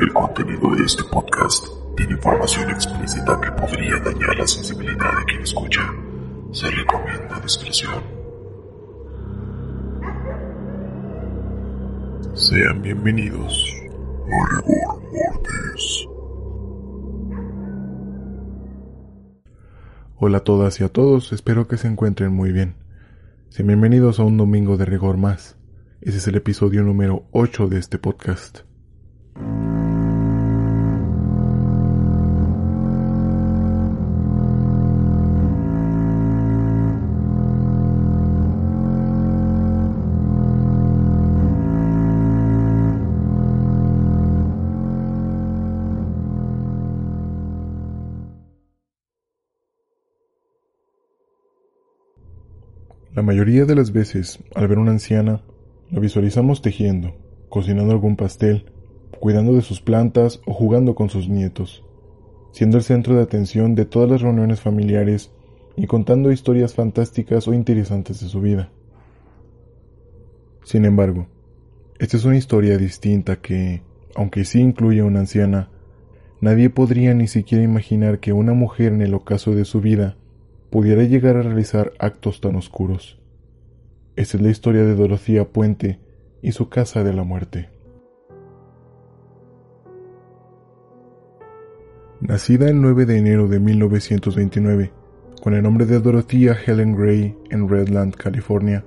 El contenido de este podcast tiene información explícita que podría dañar la sensibilidad de quien escucha. Se recomienda discreción. Sean bienvenidos a Rigor Mortis. Hola a todas y a todos, espero que se encuentren muy bien. Sean bienvenidos a un domingo de rigor más. Ese es el episodio número 8 de este podcast. La mayoría de las veces, al ver una anciana, la visualizamos tejiendo, cocinando algún pastel, cuidando de sus plantas o jugando con sus nietos, siendo el centro de atención de todas las reuniones familiares y contando historias fantásticas o interesantes de su vida. Sin embargo, esta es una historia distinta que, aunque sí incluye a una anciana, nadie podría ni siquiera imaginar que una mujer en el ocaso de su vida pudiera llegar a realizar actos tan oscuros. Esta es la historia de Dorotía Puente y su casa de la muerte. Nacida el 9 de enero de 1929, con el nombre de Dorotía Helen Gray en Redland, California,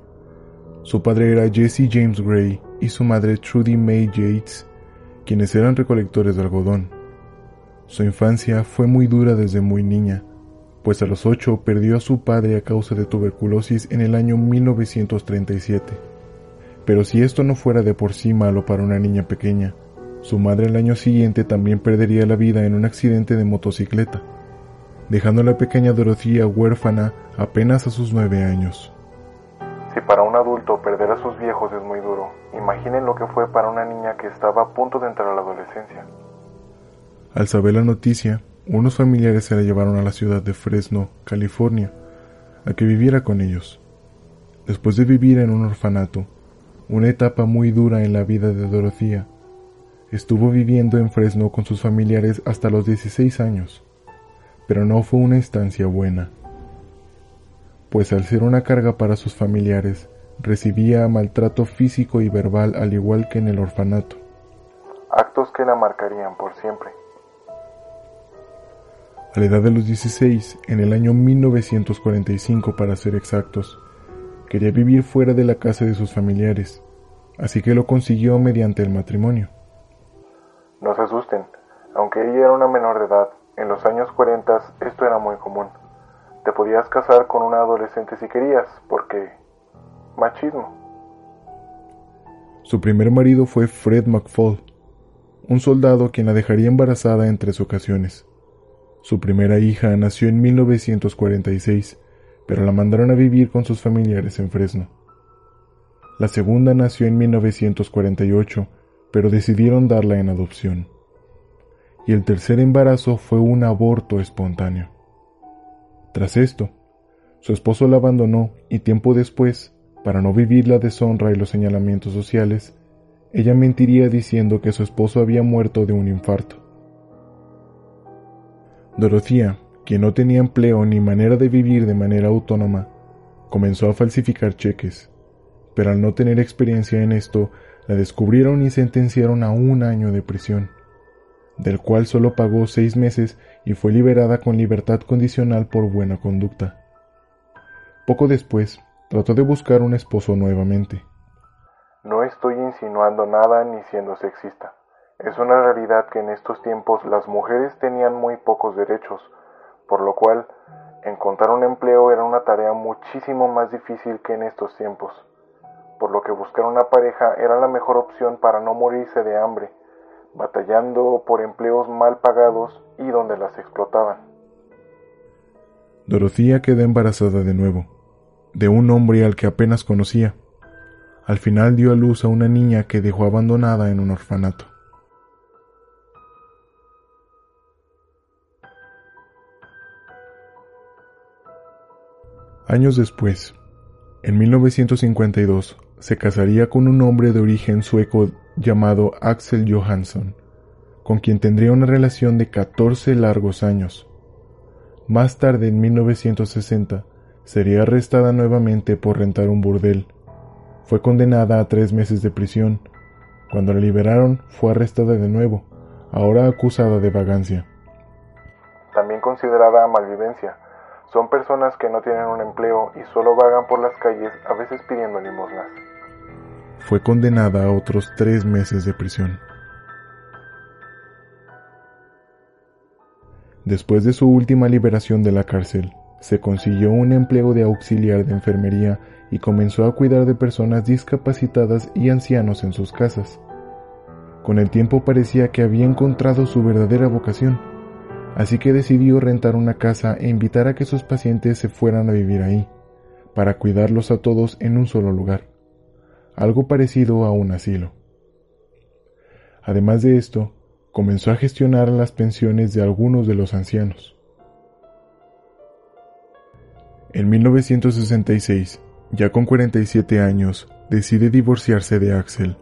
su padre era Jesse James Gray y su madre Trudy May Yates, quienes eran recolectores de algodón. Su infancia fue muy dura desde muy niña, pues a los ocho perdió a su padre a causa de tuberculosis en el año 1937. Pero si esto no fuera de por sí malo para una niña pequeña, su madre el año siguiente también perdería la vida en un accidente de motocicleta, dejando a la pequeña Dorotía huérfana apenas a sus nueve años. Si para un adulto perder a sus viejos es muy duro, imaginen lo que fue para una niña que estaba a punto de entrar a la adolescencia. Al saber la noticia, unos familiares se la llevaron a la ciudad de Fresno, California, a que viviera con ellos. Después de vivir en un orfanato, una etapa muy dura en la vida de Dorotía, estuvo viviendo en Fresno con sus familiares hasta los 16 años, pero no fue una estancia buena, pues al ser una carga para sus familiares, recibía maltrato físico y verbal al igual que en el orfanato. Actos que la marcarían por siempre. A la edad de los 16, en el año 1945 para ser exactos, quería vivir fuera de la casa de sus familiares, así que lo consiguió mediante el matrimonio. No se asusten, aunque ella era una menor de edad, en los años 40 esto era muy común. Te podías casar con una adolescente si querías, porque... machismo. Su primer marido fue Fred McFall, un soldado quien la dejaría embarazada en tres ocasiones. Su primera hija nació en 1946, pero la mandaron a vivir con sus familiares en Fresno. La segunda nació en 1948, pero decidieron darla en adopción. Y el tercer embarazo fue un aborto espontáneo. Tras esto, su esposo la abandonó y tiempo después, para no vivir la deshonra y los señalamientos sociales, ella mentiría diciendo que su esposo había muerto de un infarto. Dorotía, quien no tenía empleo ni manera de vivir de manera autónoma, comenzó a falsificar cheques, pero al no tener experiencia en esto, la descubrieron y sentenciaron a un año de prisión, del cual solo pagó seis meses y fue liberada con libertad condicional por buena conducta. Poco después, trató de buscar un esposo nuevamente. No estoy insinuando nada ni siendo sexista. Es una realidad que en estos tiempos las mujeres tenían muy pocos derechos, por lo cual encontrar un empleo era una tarea muchísimo más difícil que en estos tiempos, por lo que buscar una pareja era la mejor opción para no morirse de hambre, batallando por empleos mal pagados y donde las explotaban. Dorotía quedó embarazada de nuevo, de un hombre al que apenas conocía. Al final dio a luz a una niña que dejó abandonada en un orfanato. Años después, en 1952, se casaría con un hombre de origen sueco llamado Axel Johansson, con quien tendría una relación de 14 largos años. Más tarde, en 1960, sería arrestada nuevamente por rentar un burdel. Fue condenada a tres meses de prisión. Cuando la liberaron, fue arrestada de nuevo, ahora acusada de vagancia. También considerada malvivencia. Son personas que no tienen un empleo y solo vagan por las calles, a veces pidiendo limosnas. Fue condenada a otros tres meses de prisión. Después de su última liberación de la cárcel, se consiguió un empleo de auxiliar de enfermería y comenzó a cuidar de personas discapacitadas y ancianos en sus casas. Con el tiempo parecía que había encontrado su verdadera vocación, así que decidió rentar una casa e invitar a que sus pacientes se fueran a vivir ahí, para cuidarlos a todos en un solo lugar, algo parecido a un asilo. Además de esto, comenzó a gestionar las pensiones de algunos de los ancianos. En 1966, ya con 47 años, decide divorciarse de Axel,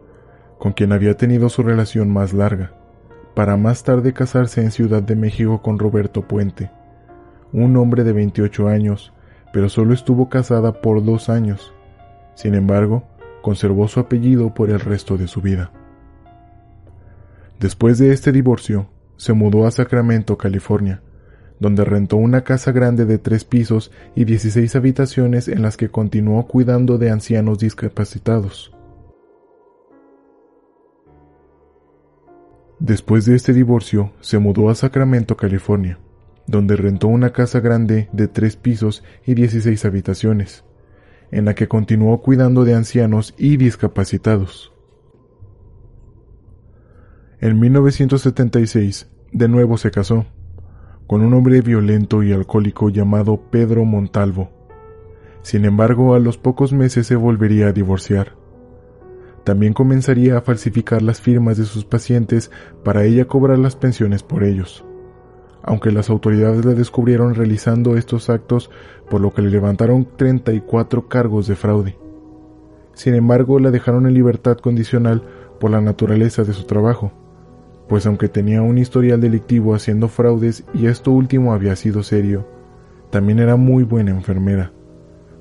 con quien había tenido su relación más larga, para más tarde casarse en Ciudad de México con Roberto Puente, un hombre de 28 años, pero solo estuvo casada por dos años. Sin embargo, conservó su apellido por el resto de su vida. Después de este divorcio, se mudó a Sacramento, California, donde rentó una casa grande de tres pisos y 16 habitaciones en las que continuó cuidando de ancianos discapacitados. Después de este divorcio, se mudó a Sacramento, California, donde rentó una casa grande de tres pisos y 16 habitaciones, en la que continuó cuidando de ancianos y discapacitados. En 1976, de nuevo se casó, con un hombre violento y alcohólico llamado Pedro Montalvo. Sin embargo, a los pocos meses se volvería a divorciar. También comenzaría a falsificar las firmas de sus pacientes para ella cobrar las pensiones por ellos. Aunque las autoridades la descubrieron realizando estos actos, por lo que le levantaron 34 cargos de fraude. Sin embargo, la dejaron en libertad condicional por la naturaleza de su trabajo pues aunque tenía un historial delictivo haciendo fraudes y esto último había sido serio, también era muy buena enfermera,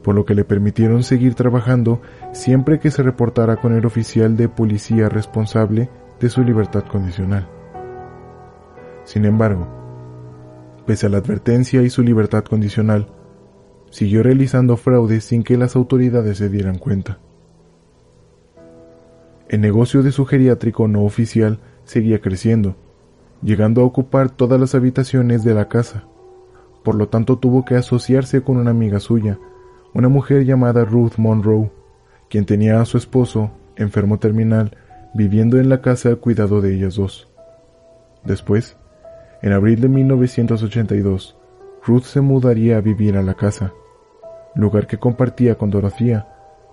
por lo que le permitieron seguir trabajando siempre que se reportara con el oficial de policía responsable de su libertad condicional. Sin embargo, pese a la advertencia y su libertad condicional, siguió realizando fraudes sin que las autoridades se dieran cuenta. El negocio de su geriátrico no oficial seguía creciendo, llegando a ocupar todas las habitaciones de la casa. Por lo tanto tuvo que asociarse con una amiga suya, una mujer llamada Ruth Monroe, quien tenía a su esposo, enfermo terminal, viviendo en la casa al cuidado de ellas dos. Después, en abril de 1982, Ruth se mudaría a vivir a la casa, lugar que compartía con Dorothea,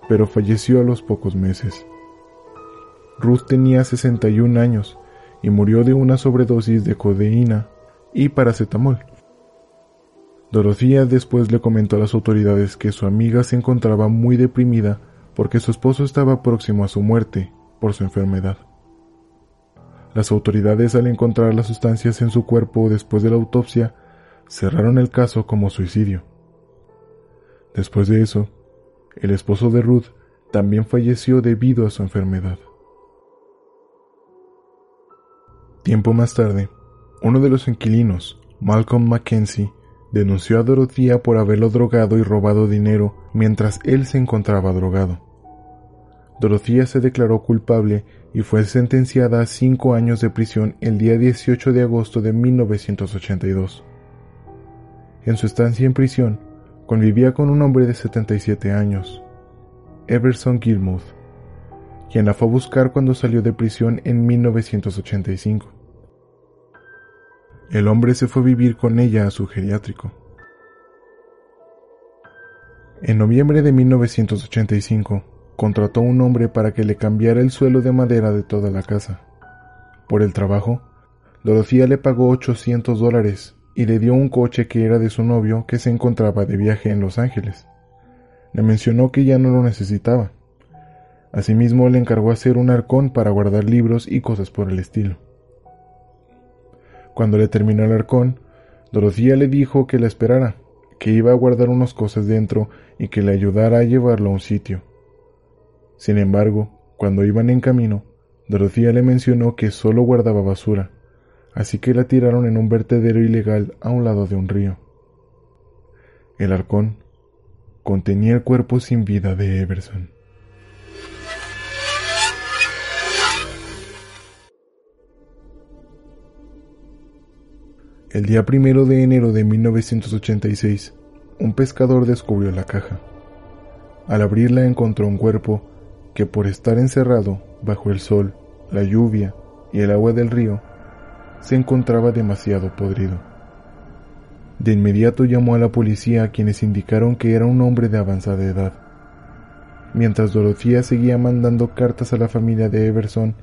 pero falleció a los pocos meses. Ruth tenía 61 años y murió de una sobredosis de codeína y paracetamol. Dorothea después le comentó a las autoridades que su amiga se encontraba muy deprimida porque su esposo estaba próximo a su muerte por su enfermedad. Las autoridades al encontrar las sustancias en su cuerpo después de la autopsia cerraron el caso como suicidio. Después de eso, el esposo de Ruth también falleció debido a su enfermedad. Tiempo más tarde, uno de los inquilinos, Malcolm Mackenzie, denunció a Dorothea por haberlo drogado y robado dinero mientras él se encontraba drogado. Dorothea se declaró culpable y fue sentenciada a cinco años de prisión el día 18 de agosto de 1982. En su estancia en prisión, convivía con un hombre de 77 años, Everson Gilmouth, quien la fue a buscar cuando salió de prisión en 1985. El hombre se fue vivir con ella a su geriátrico. En noviembre de 1985, contrató un hombre para que le cambiara el suelo de madera de toda la casa. Por el trabajo, Dorothea le pagó 800 dólares y le dio un coche que era de su novio que se encontraba de viaje en Los Ángeles. Le mencionó que ya no lo necesitaba. Asimismo le encargó hacer un arcón para guardar libros y cosas por el estilo. Cuando le terminó el arcón, Dorotía le dijo que la esperara, que iba a guardar unas cosas dentro y que le ayudara a llevarlo a un sitio. Sin embargo, cuando iban en camino, Dorotía le mencionó que solo guardaba basura, así que la tiraron en un vertedero ilegal a un lado de un río. El arcón contenía el cuerpo sin vida de Everson. El día primero de enero de 1986, un pescador descubrió la caja. Al abrirla encontró un cuerpo que por estar encerrado bajo el sol, la lluvia y el agua del río, se encontraba demasiado podrido. De inmediato llamó a la policía quienes indicaron que era un hombre de avanzada edad. Mientras Dorotía seguía mandando cartas a la familia de Everson,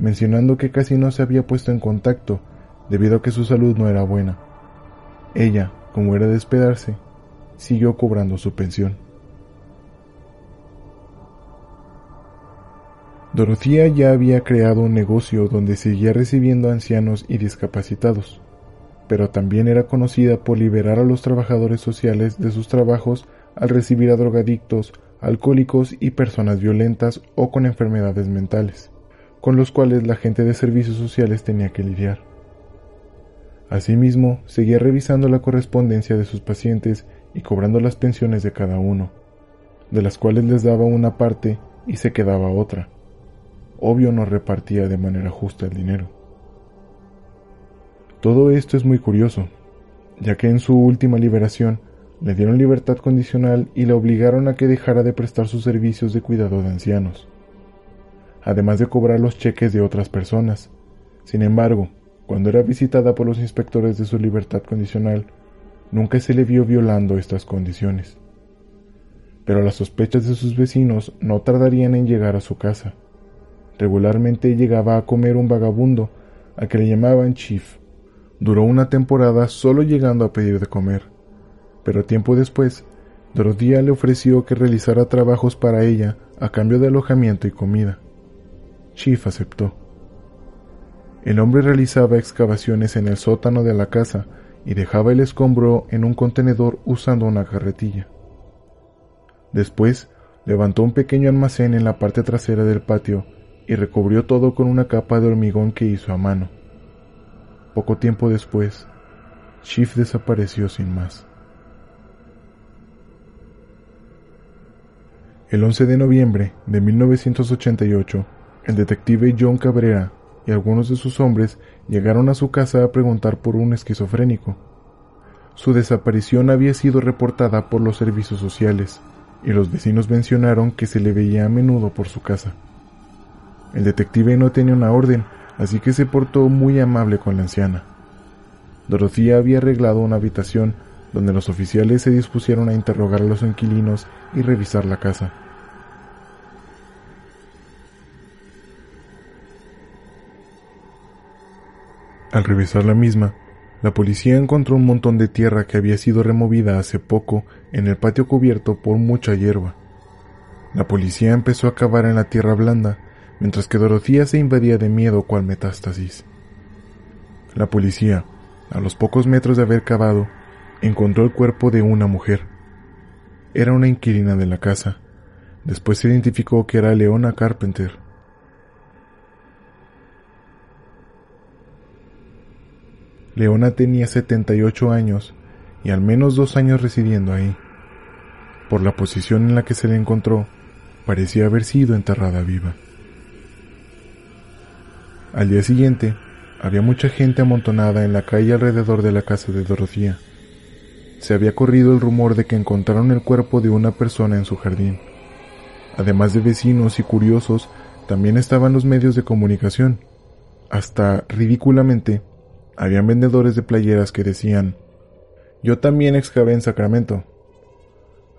mencionando que casi no se había puesto en contacto debido a que su salud no era buena. Ella, como era de esperarse, siguió cobrando su pensión. Dorotía ya había creado un negocio donde seguía recibiendo ancianos y discapacitados, pero también era conocida por liberar a los trabajadores sociales de sus trabajos al recibir a drogadictos, alcohólicos y personas violentas o con enfermedades mentales, con los cuales la gente de servicios sociales tenía que lidiar. Asimismo, seguía revisando la correspondencia de sus pacientes y cobrando las pensiones de cada uno, de las cuales les daba una parte y se quedaba otra obvio no repartía de manera justa el dinero. Todo esto es muy curioso, ya que en su última liberación le dieron libertad condicional y la obligaron a que dejara de prestar sus servicios de cuidado de ancianos, además de cobrar los cheques de otras personas. Sin embargo, cuando era visitada por los inspectores de su libertad condicional, nunca se le vio violando estas condiciones. Pero las sospechas de sus vecinos no tardarían en llegar a su casa. Regularmente llegaba a comer un vagabundo, a que le llamaban Chief. Duró una temporada solo llegando a pedir de comer, pero tiempo después, Dorothy le ofreció que realizara trabajos para ella a cambio de alojamiento y comida. Chief aceptó. El hombre realizaba excavaciones en el sótano de la casa y dejaba el escombro en un contenedor usando una carretilla. Después, levantó un pequeño almacén en la parte trasera del patio y recubrió todo con una capa de hormigón que hizo a mano. Poco tiempo después, Chief desapareció sin más. El 11 de noviembre de 1988, el detective John Cabrera y algunos de sus hombres llegaron a su casa a preguntar por un esquizofrénico. Su desaparición había sido reportada por los servicios sociales, y los vecinos mencionaron que se le veía a menudo por su casa. El detective no tenía una orden, así que se portó muy amable con la anciana. Dorothy había arreglado una habitación donde los oficiales se dispusieron a interrogar a los inquilinos y revisar la casa. Al revisar la misma, la policía encontró un montón de tierra que había sido removida hace poco en el patio cubierto por mucha hierba. La policía empezó a cavar en la tierra blanda mientras que Dorotía se invadía de miedo cual metástasis. La policía, a los pocos metros de haber cavado, encontró el cuerpo de una mujer. Era una inquilina de la casa. Después se identificó que era Leona Carpenter. Leona tenía 78 años y al menos dos años residiendo ahí. Por la posición en la que se le encontró, parecía haber sido enterrada viva. Al día siguiente, había mucha gente amontonada en la calle alrededor de la casa de Dorotía. Se había corrido el rumor de que encontraron el cuerpo de una persona en su jardín. Además de vecinos y curiosos, también estaban los medios de comunicación. Hasta, ridículamente, habían vendedores de playeras que decían, yo también excavé en Sacramento,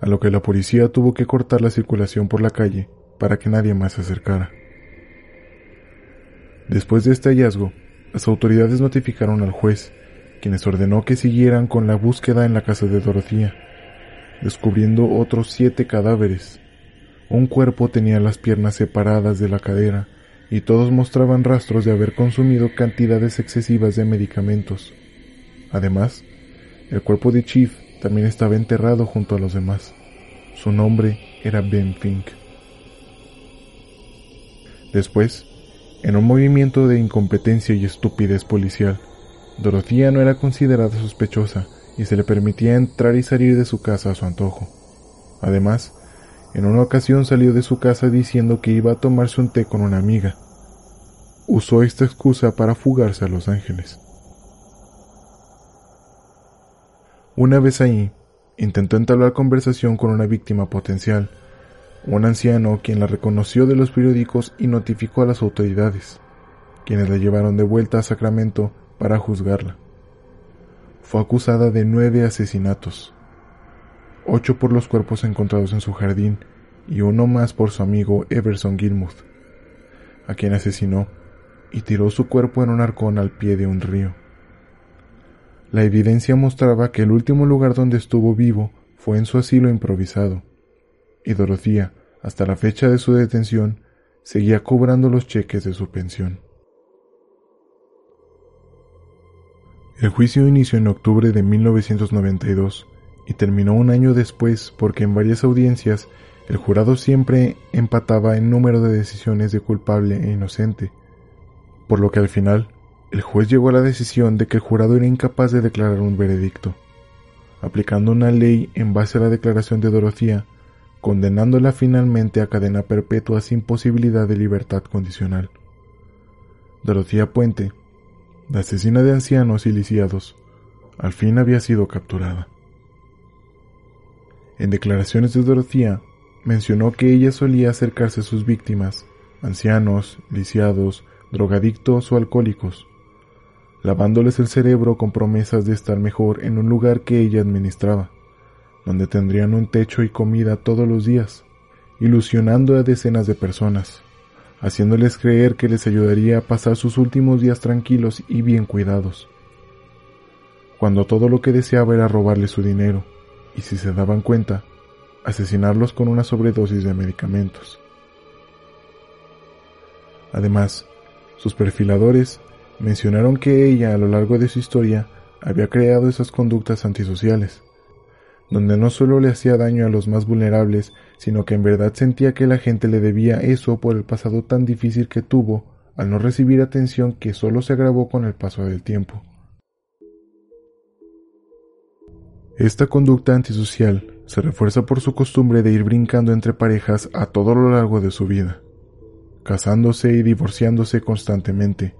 a lo que la policía tuvo que cortar la circulación por la calle para que nadie más se acercara. Después de este hallazgo, las autoridades notificaron al juez, quienes ordenó que siguieran con la búsqueda en la casa de Dorotía, descubriendo otros siete cadáveres. Un cuerpo tenía las piernas separadas de la cadera y todos mostraban rastros de haber consumido cantidades excesivas de medicamentos. Además, el cuerpo de Chief también estaba enterrado junto a los demás. Su nombre era Ben Fink. Después, en un movimiento de incompetencia y estupidez policial, Dorothea no era considerada sospechosa y se le permitía entrar y salir de su casa a su antojo. Además, en una ocasión salió de su casa diciendo que iba a tomarse un té con una amiga. Usó esta excusa para fugarse a Los Ángeles. Una vez ahí, intentó entablar conversación con una víctima potencial, un anciano quien la reconoció de los periódicos y notificó a las autoridades, quienes la llevaron de vuelta a Sacramento para juzgarla. Fue acusada de nueve asesinatos, ocho por los cuerpos encontrados en su jardín y uno más por su amigo Everson Gilmuth, a quien asesinó y tiró su cuerpo en un arcón al pie de un río. La evidencia mostraba que el último lugar donde estuvo vivo fue en su asilo improvisado, y Dorothea, hasta la fecha de su detención, seguía cobrando los cheques de su pensión. El juicio inició en octubre de 1992 y terminó un año después porque en varias audiencias el jurado siempre empataba en número de decisiones de culpable e inocente, por lo que al final el juez llegó a la decisión de que el jurado era incapaz de declarar un veredicto, aplicando una ley en base a la declaración de Dorothea, condenándola finalmente a cadena perpetua sin posibilidad de libertad condicional. Dorothea Puente, la asesina de ancianos y lisiados, al fin había sido capturada. En declaraciones de Dorothea, mencionó que ella solía acercarse a sus víctimas, ancianos, lisiados, drogadictos o alcohólicos, lavándoles el cerebro con promesas de estar mejor en un lugar que ella administraba, donde tendrían un techo y comida todos los días, ilusionando a decenas de personas, haciéndoles creer que les ayudaría a pasar sus últimos días tranquilos y bien cuidados, cuando todo lo que deseaba era robarles su dinero, y si se daban cuenta, asesinarlos con una sobredosis de medicamentos. Además, sus perfiladores mencionaron que ella a lo largo de su historia había creado esas conductas antisociales, donde no solo le hacía daño a los más vulnerables, sino que en verdad sentía que la gente le debía eso por el pasado tan difícil que tuvo al no recibir atención que solo se agravó con el paso del tiempo. Esta conducta antisocial se refuerza por su costumbre de ir brincando entre parejas a todo lo largo de su vida, casándose y divorciándose constantemente,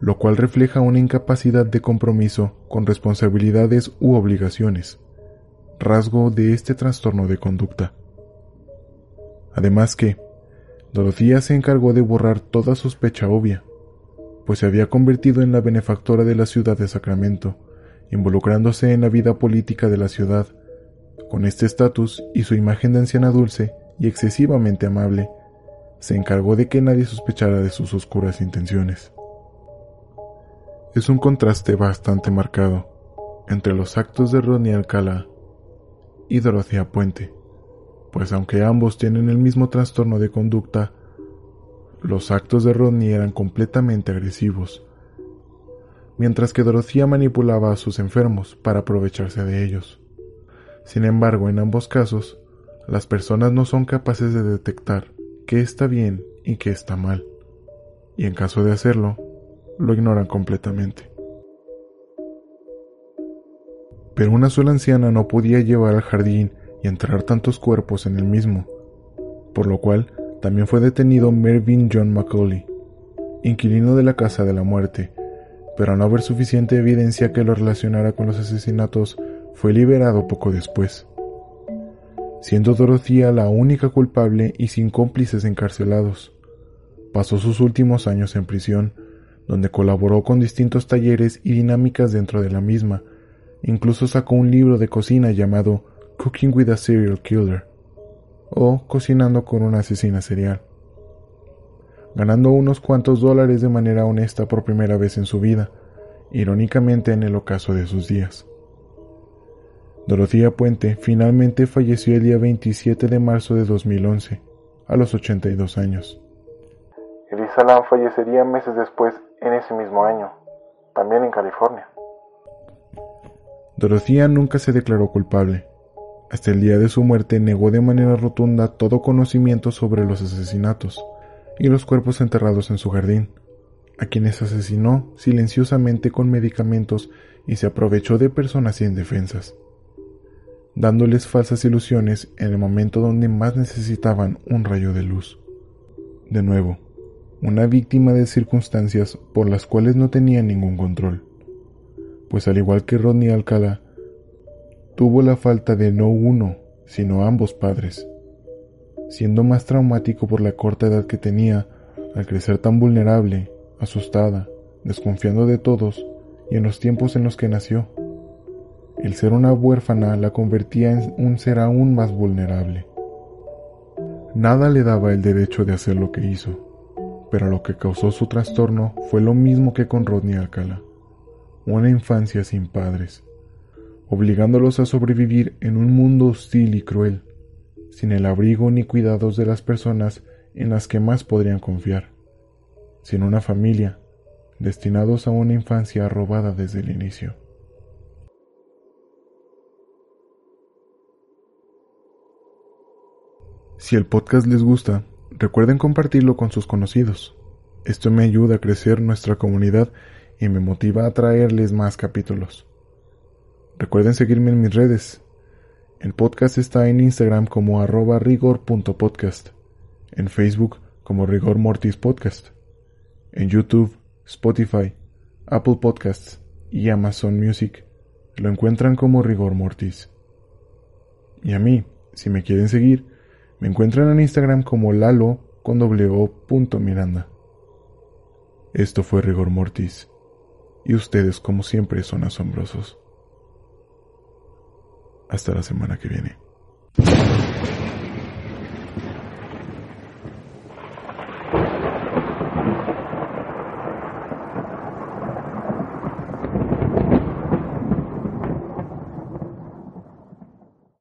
lo cual refleja una incapacidad de compromiso con responsabilidades u obligaciones, rasgo de este trastorno de conducta. Además que, Dorothea se encargó de borrar toda sospecha obvia, pues se había convertido en la benefactora de la ciudad de Sacramento, involucrándose en la vida política de la ciudad. Con este estatus y su imagen de anciana dulce y excesivamente amable, se encargó de que nadie sospechara de sus oscuras intenciones es un contraste bastante marcado entre los actos de Rodney Alcala y Dorothea Puente, pues aunque ambos tienen el mismo trastorno de conducta, los actos de Rodney eran completamente agresivos, mientras que Dorothea manipulaba a sus enfermos para aprovecharse de ellos. Sin embargo, en ambos casos, las personas no son capaces de detectar qué está bien y qué está mal, y en caso de hacerlo, lo ignoran completamente. Pero una sola anciana no podía llevar al jardín y enterrar tantos cuerpos en el mismo, por lo cual también fue detenido Mervyn John Macaulay, inquilino de la Casa de la Muerte, pero al no haber suficiente evidencia que lo relacionara con los asesinatos, fue liberado poco después, siendo Dorothea la única culpable y sin cómplices encarcelados. Pasó sus últimos años en prisión, donde colaboró con distintos talleres y dinámicas dentro de la misma. Incluso sacó un libro de cocina llamado Cooking with a Serial Killer o Cocinando con una asesina serial, ganando unos cuantos dólares de manera honesta por primera vez en su vida, irónicamente en el ocaso de sus días. Dorothea Puente finalmente falleció el día 27 de marzo de 2011, a los 82 años Lisa Lam fallecería meses después en ese mismo año, también en California. Dorothea nunca se declaró culpable. Hasta el día de su muerte negó de manera rotunda todo conocimiento sobre los asesinatos y los cuerpos enterrados en su jardín, a quienes asesinó silenciosamente con medicamentos y se aprovechó de personas indefensas, dándoles falsas ilusiones en el momento donde más necesitaban un rayo de luz. De nuevo, una víctima de circunstancias por las cuales no tenía ningún control, pues al igual que Rodney Alcala, tuvo la falta de no uno, sino ambos padres, siendo más traumático por la corta edad que tenía al crecer tan vulnerable, asustada, desconfiando de todos y en los tiempos en los que nació. El ser una huérfana la convertía en un ser aún más vulnerable. Nada le daba el derecho de hacer lo que hizo, pero lo que causó su trastorno fue lo mismo que con Rodney Alcala, una infancia sin padres, obligándolos a sobrevivir en un mundo hostil y cruel, sin el abrigo ni cuidados de las personas en las que más podrían confiar, sin una familia, destinados a una infancia robada desde el inicio. Si el podcast les gusta, recuerden compartirlo con sus conocidos. Esto me ayuda a crecer nuestra comunidad y me motiva a traerles más capítulos. Recuerden seguirme en mis redes. El podcast está en Instagram como arroba rigor.podcast, en Facebook como Rigor Mortis Podcast, en YouTube, Spotify, Apple Podcasts y Amazon Music lo encuentran como Rigor Mortis. Y a mí, si me quieren seguir, me encuentran en Instagram como lalo con Miranda. Esto fue Rigor Mortis. Y ustedes como siempre son asombrosos. Hasta la semana que viene.